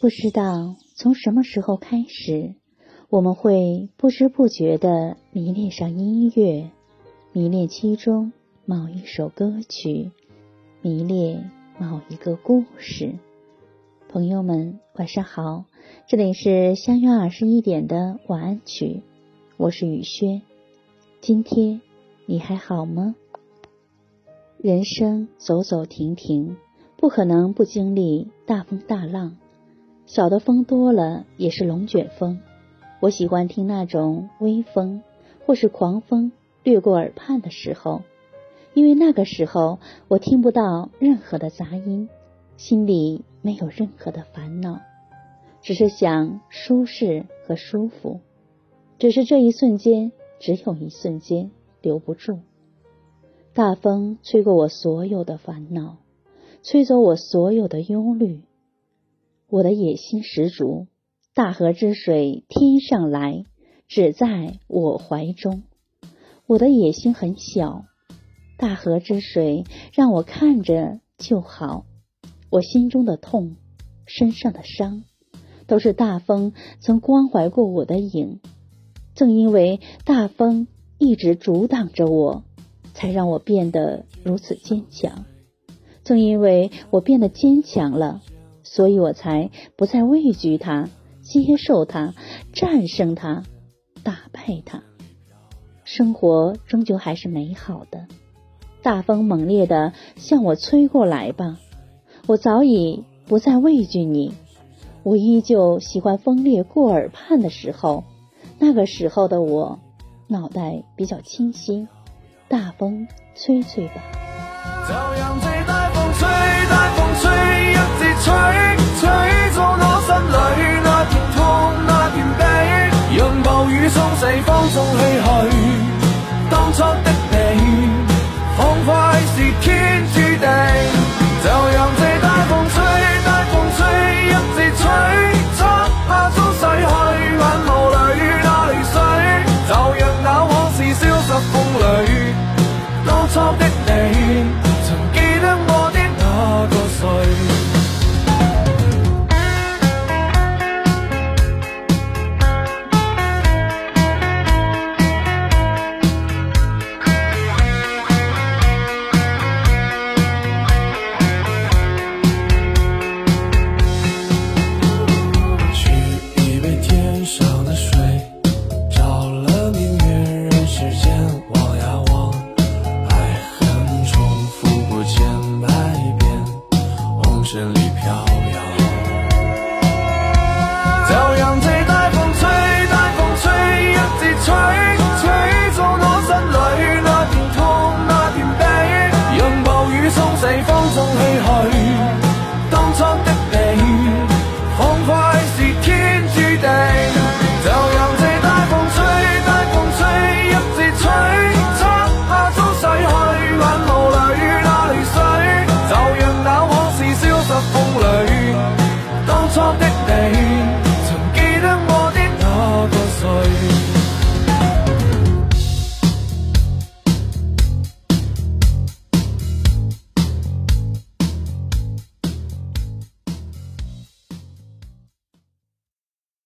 不知道从什么时候开始，我们会不知不觉地迷恋上音乐，迷恋其中某一首歌曲，迷恋某一个故事。朋友们，晚上好，这里是相约二十一点的晚安曲，我是雨轩。今天你还好吗？人生走走停停，不可能不经历大风大浪。小的风多了也是龙卷风，我喜欢听那种微风或是狂风掠过耳畔的时候，因为那个时候我听不到任何的杂音，心里没有任何的烦恼，只是想舒适和舒服。只是这一瞬间，只有一瞬间，留不住。大风吹过我所有的烦恼，吹走我所有的忧虑。我的野心十足，大河之水天上来，只在我怀中。我的野心很小，大河之水让我看着就好。我心中的痛，身上的伤，都是大风曾关怀过我的影。正因为大风一直阻挡着我，才让我变得如此坚强。正因为我变得坚强了。所以我才不再畏惧他，接受他，战胜他，打败他。生活终究还是美好的。大风猛烈的向我吹过来吧，我早已不再畏惧你。我依旧喜欢风掠过耳畔的时候，那个时候的我，脑袋比较清晰。大风吹吹吧。朝阳在大风吹暴雨冲洗放纵唏嘘。当初的你，仿佛是天随风